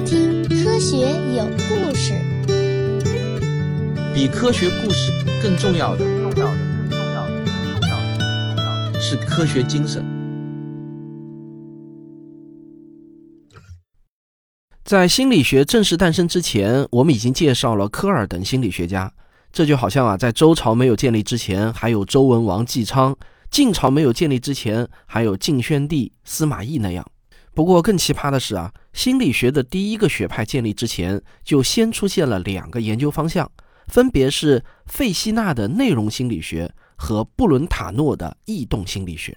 听《科学有故事》。比科学故事更重要的，更重要的，更重要的，更重要的是科学精神。在心理学正式诞生之前，我们已经介绍了科尔等心理学家。这就好像啊，在周朝没有建立之前，还有周文王纪昌；晋朝没有建立之前，还有晋宣帝司马懿那样。不过更奇葩的是啊，心理学的第一个学派建立之前，就先出现了两个研究方向，分别是费希纳的内容心理学和布伦塔诺的异动心理学。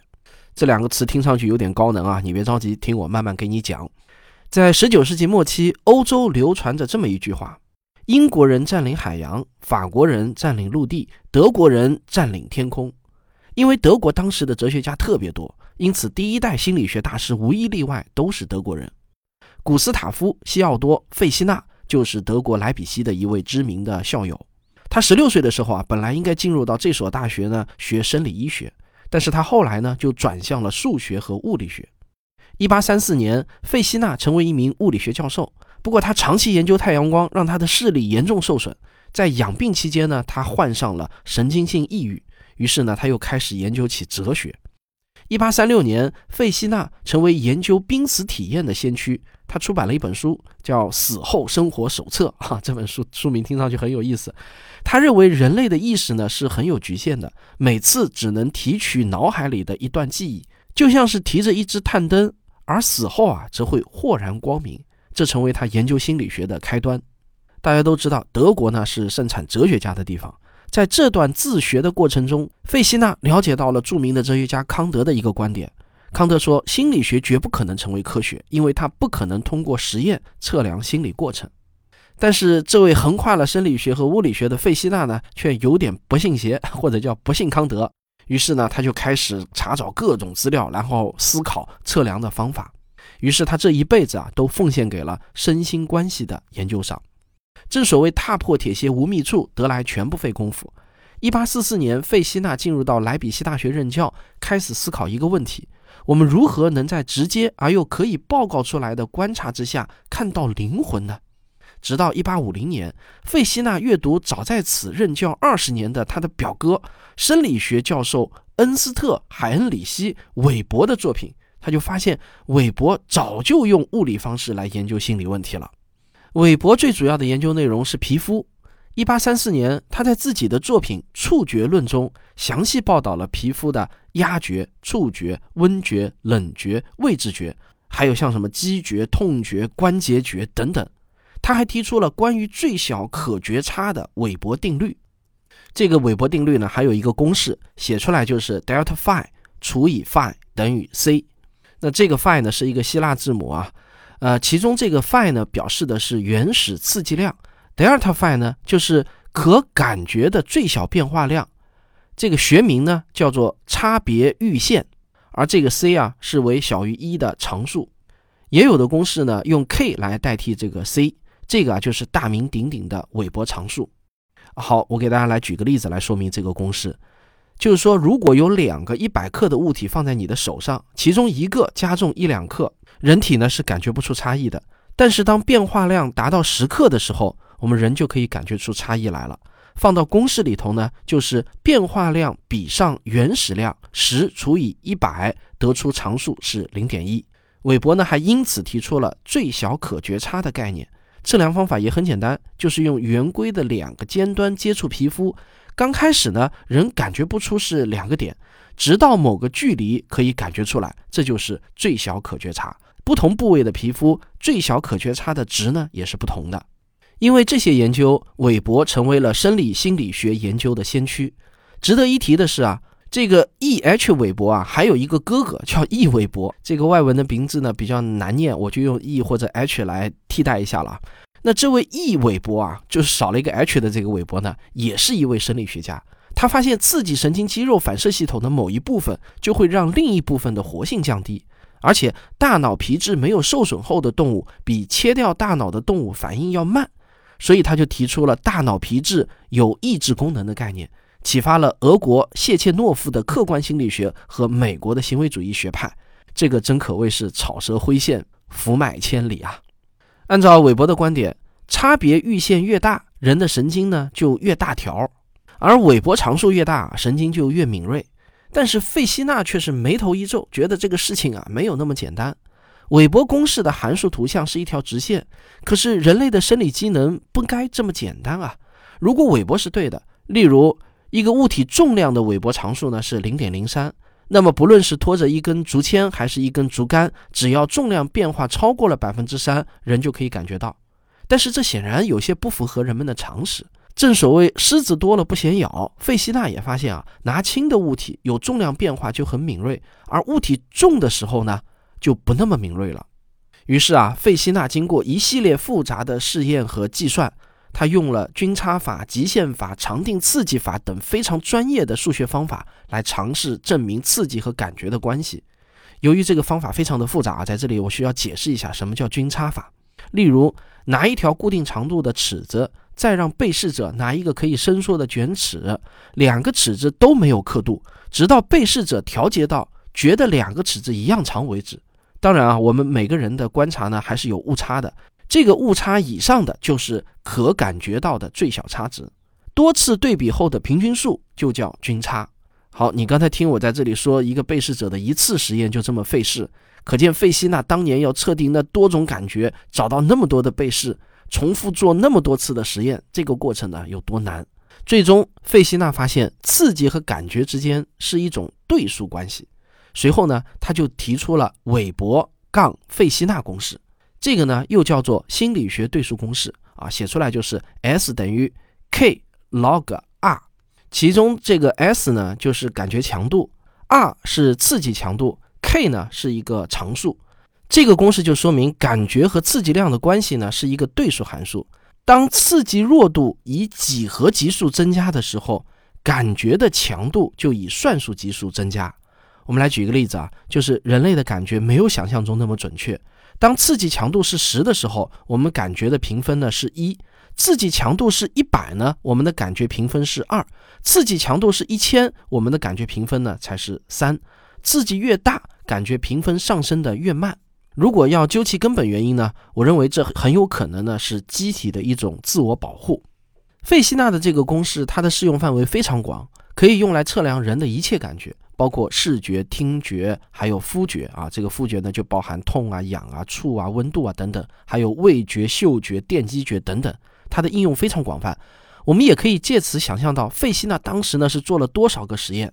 这两个词听上去有点高能啊，你别着急，听我慢慢给你讲。在十九世纪末期，欧洲流传着这么一句话。英国人占领海洋，法国人占领陆地，德国人占领天空。因为德国当时的哲学家特别多，因此第一代心理学大师无一例外都是德国人。古斯塔夫·西奥多·费希纳就是德国莱比锡的一位知名的校友。他十六岁的时候啊，本来应该进入到这所大学呢学生理医学，但是他后来呢就转向了数学和物理学。一八三四年，费希纳成为一名物理学教授。不过他长期研究太阳光，让他的视力严重受损。在养病期间呢，他患上了神经性抑郁。于是呢，他又开始研究起哲学。一八三六年，费希纳成为研究濒死体验的先驱。他出版了一本书，叫《死后生活手册》。哈，这本书书名听上去很有意思。他认为人类的意识呢是很有局限的，每次只能提取脑海里的一段记忆，就像是提着一支探灯，而死后啊则会豁然光明。这成为他研究心理学的开端。大家都知道，德国呢是盛产哲学家的地方。在这段自学的过程中，费希纳了解到了著名的哲学家康德的一个观点。康德说，心理学绝不可能成为科学，因为它不可能通过实验测量心理过程。但是，这位横跨了生理学和物理学的费希纳呢，却有点不信邪，或者叫不信康德。于是呢，他就开始查找各种资料，然后思考测量的方法。于是他这一辈子啊，都奉献给了身心关系的研究上。正所谓踏破铁鞋无觅处，得来全不费工夫。一八四四年，费希纳进入到莱比锡大学任教，开始思考一个问题：我们如何能在直接而又可以报告出来的观察之下看到灵魂呢？直到一八五零年，费希纳阅读早在此任教二十年的他的表哥生理学教授恩斯特·海恩里希·韦伯的作品。他就发现，韦伯早就用物理方式来研究心理问题了。韦伯最主要的研究内容是皮肤。一八三四年，他在自己的作品《触觉论》中详细报道了皮肤的压觉、触觉、温觉、冷觉、位置觉，还有像什么肌觉、痛觉、关节觉等等。他还提出了关于最小可觉差的韦伯定律。这个韦伯定律呢，还有一个公式，写出来就是 delta phi 除以 phi 等于 c。那这个 phi 呢是一个希腊字母啊，呃，其中这个 phi 呢表示的是原始刺激量，delta phi 呢就是可感觉的最小变化量，这个学名呢叫做差别阈限，而这个 c 啊是为小于一的常数，也有的公式呢用 k 来代替这个 c，这个啊就是大名鼎鼎的韦伯常数。好，我给大家来举个例子来说明这个公式。就是说，如果有两个一百克的物体放在你的手上，其中一个加重一两克，人体呢是感觉不出差异的。但是当变化量达到十克的时候，我们人就可以感觉出差异来了。放到公式里头呢，就是变化量比上原始量十除以一百，得出常数是零点一。韦伯呢还因此提出了最小可觉差的概念。测量方法也很简单，就是用圆规的两个尖端接触皮肤。刚开始呢，人感觉不出是两个点，直到某个距离可以感觉出来，这就是最小可觉差。不同部位的皮肤最小可觉差的值呢也是不同的。因为这些研究，韦伯成为了生理心理学研究的先驱。值得一提的是啊，这个 E H 韦伯啊，还有一个哥哥叫 E 韦伯。这个外文的名字呢比较难念，我就用 E 或者 H 来替代一下了。那这位 E 韦伯啊，就是少了一个 H 的这个韦伯呢，也是一位生理学家。他发现刺激神经肌肉反射系统的某一部分，就会让另一部分的活性降低，而且大脑皮质没有受损后的动物，比切掉大脑的动物反应要慢。所以他就提出了大脑皮质有抑制功能的概念，启发了俄国谢切诺夫的客观心理学和美国的行为主义学派。这个真可谓是草蛇灰线，福脉千里啊！按照韦伯的观点，差别阈限越大，人的神经呢就越大条，而韦伯常数越大，神经就越敏锐。但是费希纳却是眉头一皱，觉得这个事情啊没有那么简单。韦伯公式的函数图像是一条直线，可是人类的生理机能不该这么简单啊！如果韦伯是对的，例如一个物体重量的韦伯常数呢是零点零三，那么不论是拖着一根竹签还是一根竹竿，只要重量变化超过了百分之三，人就可以感觉到。但是这显然有些不符合人们的常识。正所谓狮子多了不嫌咬，费希纳也发现啊，拿轻的物体有重量变化就很敏锐，而物体重的时候呢就不那么敏锐了。于是啊，费希纳经过一系列复杂的试验和计算，他用了均差法、极限法、常定刺激法等非常专业的数学方法来尝试证明刺激和感觉的关系。由于这个方法非常的复杂啊，在这里我需要解释一下什么叫均差法。例如，拿一条固定长度的尺子。再让被试者拿一个可以伸缩的卷尺，两个尺子都没有刻度，直到被试者调节到觉得两个尺子一样长为止。当然啊，我们每个人的观察呢还是有误差的，这个误差以上的就是可感觉到的最小差值。多次对比后的平均数就叫均差。好，你刚才听我在这里说一个被试者的一次实验就这么费事，可见费希纳当年要测定那多种感觉，找到那么多的被试。重复做那么多次的实验，这个过程呢有多难？最终，费希纳发现刺激和感觉之间是一种对数关系。随后呢，他就提出了韦伯杠费希纳公式，这个呢又叫做心理学对数公式啊，写出来就是 S 等于 K log R，其中这个 S 呢就是感觉强度，R 是刺激强度，K 呢是一个常数。这个公式就说明感觉和刺激量的关系呢是一个对数函数。当刺激弱度以几何级数增加的时候，感觉的强度就以算术级数增加。我们来举一个例子啊，就是人类的感觉没有想象中那么准确。当刺激强度是十的时候，我们感觉的评分呢是一；刺激强度是一百呢，我们的感觉评分是二；刺激强度是一千，我们的感觉评分呢才是三。刺激越大，感觉评分上升的越慢。如果要究其根本原因呢？我认为这很有可能呢是机体的一种自我保护。费希纳的这个公式，它的适用范围非常广，可以用来测量人的一切感觉，包括视觉、听觉，还有肤觉啊。这个肤觉呢，就包含痛啊、痒啊、触啊、温度啊等等，还有味觉、嗅觉、电击觉等等。它的应用非常广泛。我们也可以借此想象到，费希纳当时呢是做了多少个实验。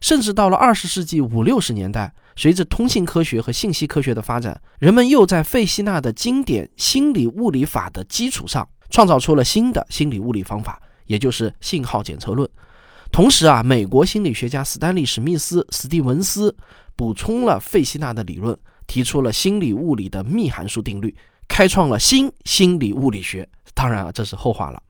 甚至到了二十世纪五六十年代，随着通信科学和信息科学的发展，人们又在费希纳的经典心理物理法的基础上，创造出了新的心理物理方法，也就是信号检测论。同时啊，美国心理学家斯丹利·史密斯、史蒂文斯补充了费希纳的理论，提出了心理物理的幂函数定律，开创了新心理物理学。当然啊，这是后话了。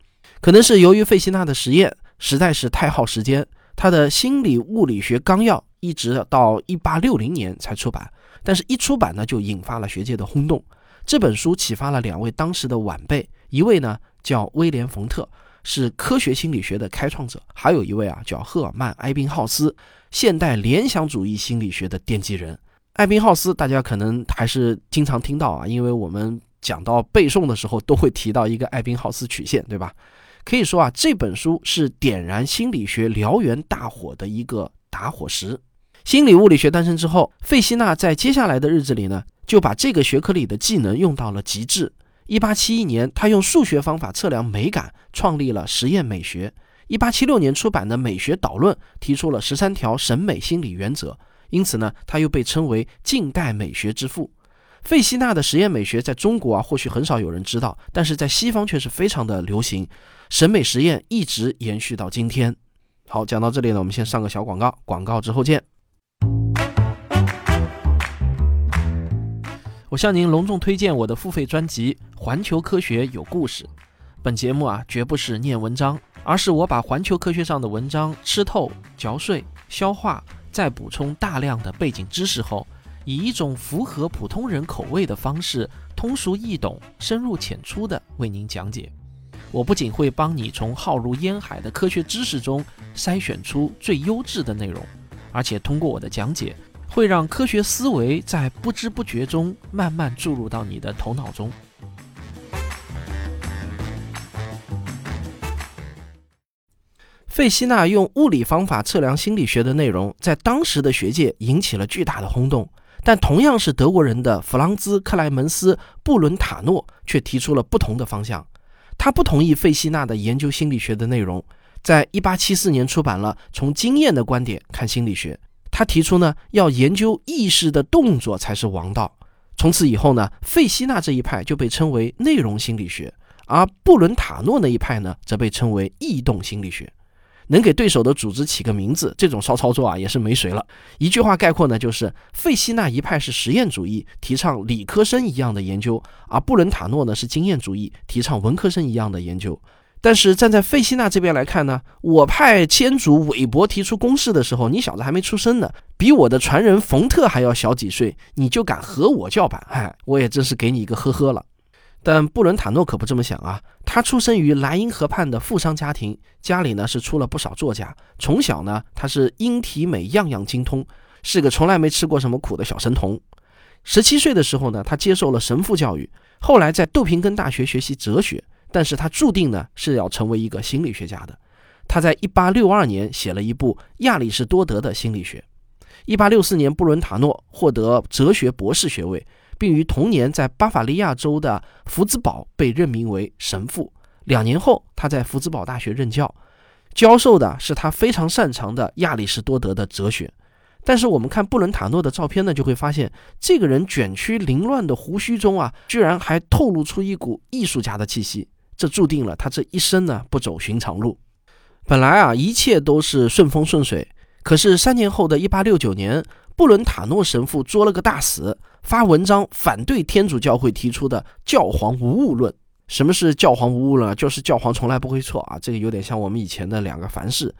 可能是由于费希纳的实验实在是太耗时间。他的心理物理学纲要一直到一八六零年才出版，但是一出版呢就引发了学界的轰动。这本书启发了两位当时的晚辈，一位呢叫威廉·冯特，是科学心理学的开创者；还有一位啊叫赫尔曼·埃宾浩斯，现代联想主义心理学的奠基人。艾宾浩斯大家可能还是经常听到啊，因为我们讲到背诵的时候都会提到一个艾宾浩斯曲线，对吧？可以说啊，这本书是点燃心理学燎原大火的一个打火石。心理物理学诞生之后，费希纳在接下来的日子里呢，就把这个学科里的技能用到了极致。一八七一年，他用数学方法测量美感，创立了实验美学。一八七六年出版的《美学导论》提出了十三条审美心理原则，因此呢，他又被称为近代美学之父。费希纳的实验美学在中国啊，或许很少有人知道，但是在西方却是非常的流行。审美实验一直延续到今天。好，讲到这里呢，我们先上个小广告，广告之后见。我向您隆重推荐我的付费专辑《环球科学有故事》。本节目啊，绝不是念文章，而是我把环球科学上的文章吃透、嚼碎、消化，再补充大量的背景知识后，以一种符合普通人口味的方式，通俗易懂、深入浅出的为您讲解。我不仅会帮你从浩如烟海的科学知识中筛选出最优质的内容而且通过我的讲解会让科学思维在不知不觉中慢慢注入到你的头脑中。费希纳用物理方法测量心理学的内容在当时的学界引起了巨大的轰动但同样是德国人的弗朗兹克莱门斯布伦塔诺却提出了不同的方向。他不同意费希纳的研究心理学的内容，在一八七四年出版了《从经验的观点看心理学》。他提出呢，要研究意识的动作才是王道。从此以后呢，费希纳这一派就被称为内容心理学，而布伦塔诺那一派呢，则被称为异动心理学。能给对手的组织起个名字，这种骚操作啊，也是没谁了。一句话概括呢，就是费希纳一派是实验主义，提倡理科生一样的研究；而布伦塔诺呢是经验主义，提倡文科生一样的研究。但是站在费希纳这边来看呢，我派先祖韦伯提出公式的时候，你小子还没出生呢，比我的传人冯特还要小几岁，你就敢和我叫板？哎，我也真是给你一个呵呵了。但布伦塔诺可不这么想啊！他出生于莱茵河畔的富商家庭，家里呢是出了不少作家。从小呢，他是英体美样样精通，是个从来没吃过什么苦的小神童。十七岁的时候呢，他接受了神父教育，后来在杜平根大学学习哲学。但是他注定呢是要成为一个心理学家的。他在一八六二年写了一部《亚里士多德的心理学》。一八六四年，布伦塔诺获得哲学博士学位。并于同年在巴伐利亚州的福兹堡被任命为神父。两年后，他在福兹堡大学任教，教授的是他非常擅长的亚里士多德的哲学。但是，我们看布伦塔诺的照片呢，就会发现这个人卷曲凌乱的胡须中啊，居然还透露出一股艺术家的气息。这注定了他这一生呢不走寻常路。本来啊，一切都是顺风顺水。可是三年后的一八六九年，布伦塔诺神父作了个大死。发文章反对天主教会提出的教皇无误论。什么是教皇无误论？就是教皇从来不会错啊！这个有点像我们以前的两个凡事。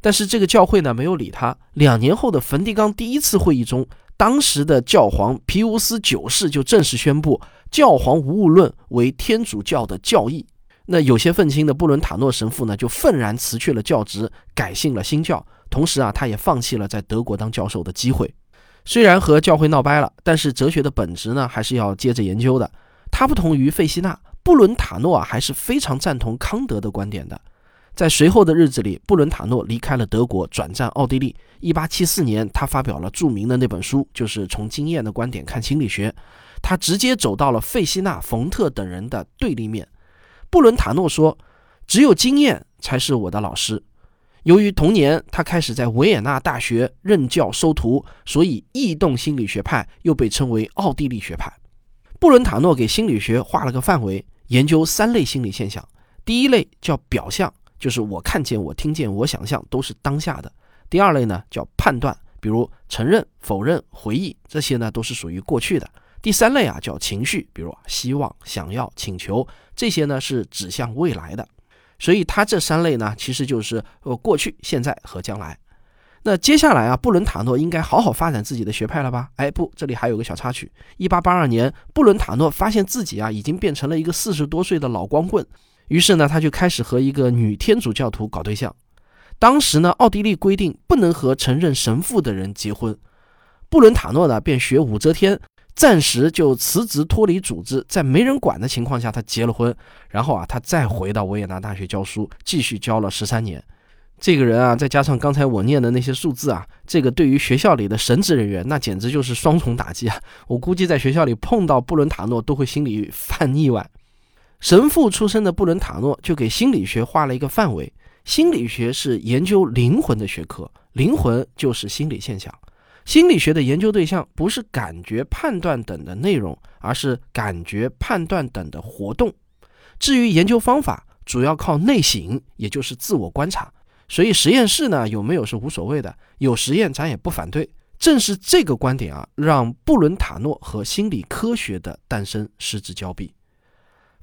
但是这个教会呢没有理他。两年后的梵蒂冈第一次会议中，当时的教皇皮乌斯九世就正式宣布教皇无误论为天主教的教义。那有些愤青的布伦塔诺神父呢就愤然辞去了教职，改信了新教。同时啊，他也放弃了在德国当教授的机会。虽然和教会闹掰了，但是哲学的本质呢，还是要接着研究的。他不同于费希纳，布伦塔诺啊，还是非常赞同康德的观点的。在随后的日子里，布伦塔诺离开了德国，转战奥地利。1874年，他发表了著名的那本书，就是从经验的观点看心理学。他直接走到了费希纳、冯特等人的对立面。布伦塔诺说：“只有经验才是我的老师。”由于同年他开始在维也纳大学任教收徒，所以异动心理学派又被称为奥地利学派。布伦塔诺给心理学画了个范围，研究三类心理现象。第一类叫表象，就是我看见、我听见、我想象都是当下的。第二类呢叫判断，比如承认、否认、回忆，这些呢都是属于过去的。第三类啊叫情绪，比如希望、想要、请求，这些呢是指向未来的。所以它这三类呢，其实就是呃过去、现在和将来。那接下来啊，布伦塔诺应该好好发展自己的学派了吧？哎，不，这里还有个小插曲。一八八二年，布伦塔诺发现自己啊已经变成了一个四十多岁的老光棍，于是呢，他就开始和一个女天主教徒搞对象。当时呢，奥地利规定不能和承认神父的人结婚，布伦塔诺呢便学武则天。暂时就辞职脱离组织，在没人管的情况下，他结了婚，然后啊，他再回到维也纳大学教书，继续教了十三年。这个人啊，再加上刚才我念的那些数字啊，这个对于学校里的神职人员，那简直就是双重打击啊！我估计在学校里碰到布伦塔诺，都会心里犯腻歪。神父出身的布伦塔诺就给心理学画了一个范围：心理学是研究灵魂的学科，灵魂就是心理现象。心理学的研究对象不是感觉、判断等的内容，而是感觉、判断等的活动。至于研究方法，主要靠内省，也就是自我观察。所以实验室呢有没有是无所谓的，有实验咱也不反对。正是这个观点啊，让布伦塔诺和心理科学的诞生失之交臂。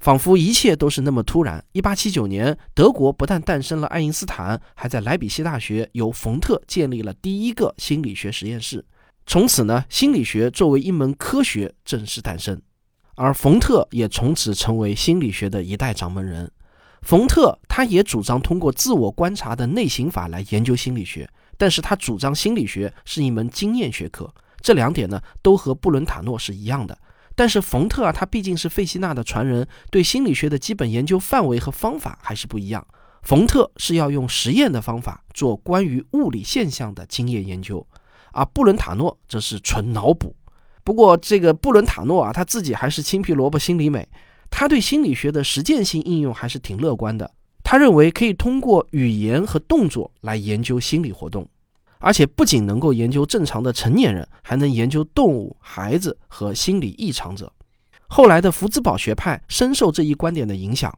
仿佛一切都是那么突然。一八七九年，德国不但诞生了爱因斯坦，还在莱比锡大学由冯特建立了第一个心理学实验室。从此呢，心理学作为一门科学正式诞生，而冯特也从此成为心理学的一代掌门人。冯特他也主张通过自我观察的内省法来研究心理学，但是他主张心理学是一门经验学科。这两点呢，都和布伦塔诺是一样的。但是冯特啊，他毕竟是费希纳的传人，对心理学的基本研究范围和方法还是不一样。冯特是要用实验的方法做关于物理现象的经验研究，而布伦塔诺则是纯脑补。不过，这个布伦塔诺啊，他自己还是青皮萝卜心里美，他对心理学的实践性应用还是挺乐观的。他认为可以通过语言和动作来研究心理活动，而且不仅能够研究正常的成年人，还能研究动物、孩子和心理异常者。后来的福兹堡学派深受这一观点的影响。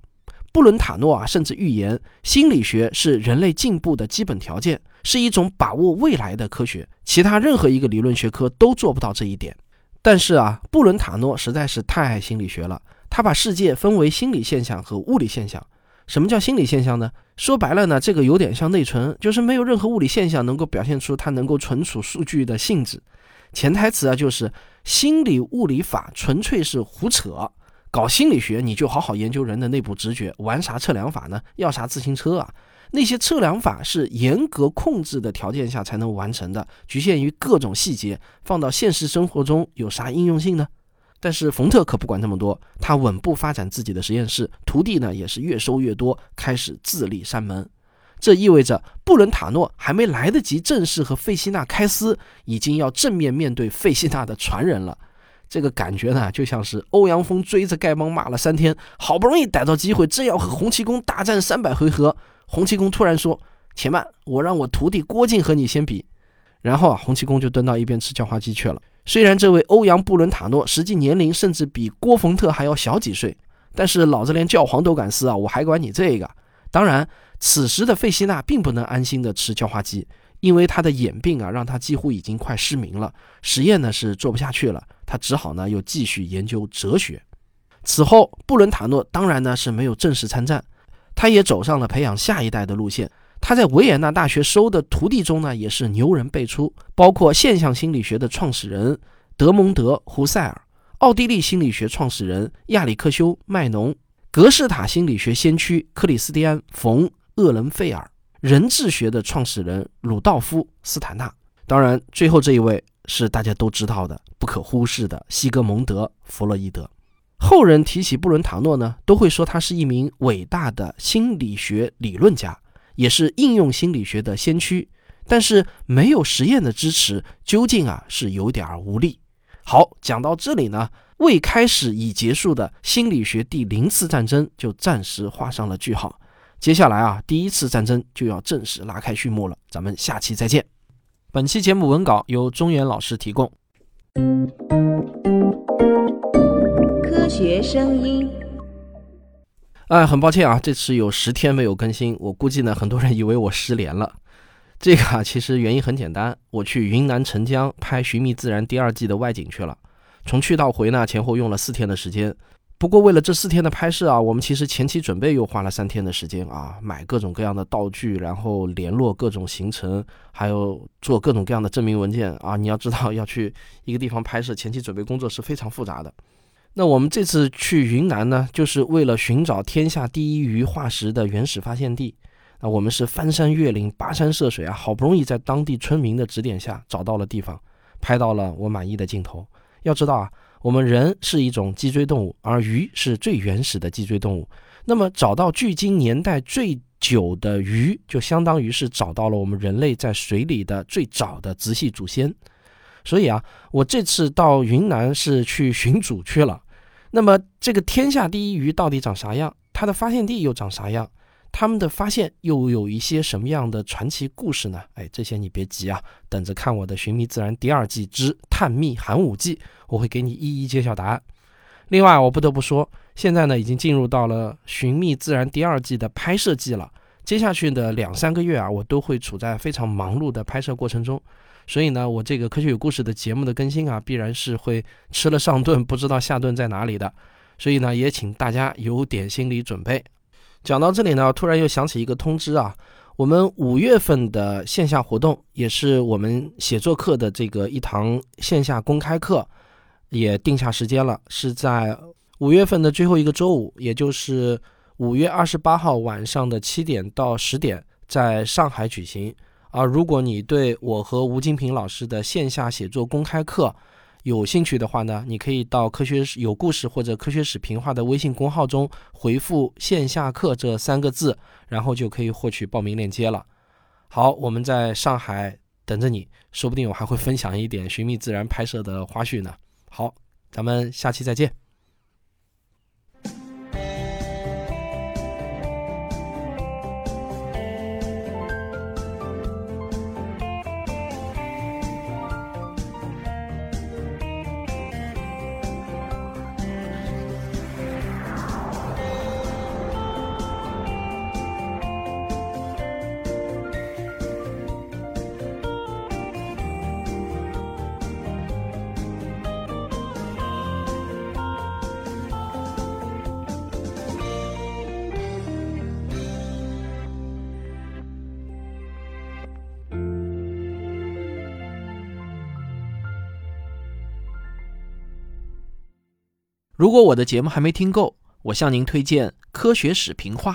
布伦塔诺啊，甚至预言心理学是人类进步的基本条件，是一种把握未来的科学。其他任何一个理论学科都做不到这一点。但是啊，布伦塔诺实在是太爱心理学了，他把世界分为心理现象和物理现象。什么叫心理现象呢？说白了呢，这个有点像内存，就是没有任何物理现象能够表现出它能够存储数据的性质。潜台词啊，就是心理物理法纯粹是胡扯。搞心理学，你就好好研究人的内部直觉，玩啥测量法呢？要啥自行车啊？那些测量法是严格控制的条件下才能完成的，局限于各种细节，放到现实生活中有啥应用性呢？但是冯特可不管那么多，他稳步发展自己的实验室，徒弟呢也是越收越多，开始自立山门。这意味着布伦塔诺还没来得及正式和费希纳开撕，已经要正面面对费希纳的传人了。这个感觉呢，就像是欧阳锋追着丐帮骂了三天，好不容易逮到机会，正要和洪七公大战三百回合，洪七公突然说：“且慢，我让我徒弟郭靖和你先比。”然后啊，洪七公就蹲到一边吃叫花鸡去了。虽然这位欧阳布伦塔诺实际年龄甚至比郭冯特还要小几岁，但是老子连教皇都敢撕啊，我还管你这个？当然，此时的费希纳并不能安心的吃叫花鸡。因为他的眼病啊，让他几乎已经快失明了，实验呢是做不下去了，他只好呢又继续研究哲学。此后，布伦塔诺当然呢是没有正式参战，他也走上了培养下一代的路线。他在维也纳大学收的徒弟中呢，也是牛人辈出，包括现象心理学的创始人德蒙德·胡塞尔、奥地利心理学创始人亚里克修·麦农、格式塔心理学先驱克里斯蒂安·冯·厄伦费尔。人质学的创始人鲁道夫·斯坦纳，当然，最后这一位是大家都知道的、不可忽视的西格蒙德·弗洛伊德。后人提起布伦塔诺呢，都会说他是一名伟大的心理学理论家，也是应用心理学的先驱。但是没有实验的支持，究竟啊是有点无力。好，讲到这里呢，未开始已结束的心理学第零次战争就暂时画上了句号。接下来啊，第一次战争就要正式拉开序幕了。咱们下期再见。本期节目文稿由中原老师提供。科学声音。哎，很抱歉啊，这次有十天没有更新，我估计呢，很多人以为我失联了。这个啊，其实原因很简单，我去云南澄江拍《寻觅自然》第二季的外景去了，从去到回呢，前后用了四天的时间。不过，为了这四天的拍摄啊，我们其实前期准备又花了三天的时间啊，买各种各样的道具，然后联络各种行程，还有做各种各样的证明文件啊。你要知道，要去一个地方拍摄，前期准备工作是非常复杂的。那我们这次去云南呢，就是为了寻找天下第一鱼化石的原始发现地。那我们是翻山越岭、跋山涉水啊，好不容易在当地村民的指点下找到了地方，拍到了我满意的镜头。要知道啊。我们人是一种脊椎动物，而鱼是最原始的脊椎动物。那么，找到距今年代最久的鱼，就相当于是找到了我们人类在水里的最早的直系祖先。所以啊，我这次到云南是去寻祖去了。那么，这个天下第一鱼到底长啥样？它的发现地又长啥样？他们的发现又有一些什么样的传奇故事呢？哎，这些你别急啊，等着看我的《寻觅自然》第二季之探秘寒武纪，我会给你一一揭晓答案。另外，我不得不说，现在呢已经进入到了《寻觅自然》第二季的拍摄季了。接下去的两三个月啊，我都会处在非常忙碌的拍摄过程中，所以呢，我这个科学有故事的节目的更新啊，必然是会吃了上顿不知道下顿在哪里的。所以呢，也请大家有点心理准备。讲到这里呢，突然又想起一个通知啊，我们五月份的线下活动，也是我们写作课的这个一堂线下公开课，也定下时间了，是在五月份的最后一个周五，也就是五月二十八号晚上的七点到十点，在上海举行。啊，如果你对我和吴金平老师的线下写作公开课有兴趣的话呢，你可以到科学有故事或者科学史评话的微信公号中回复“线下课”这三个字，然后就可以获取报名链接了。好，我们在上海等着你，说不定我还会分享一点寻觅自然拍摄的花絮呢。好，咱们下期再见。如果我的节目还没听够，我向您推荐《科学史评话》。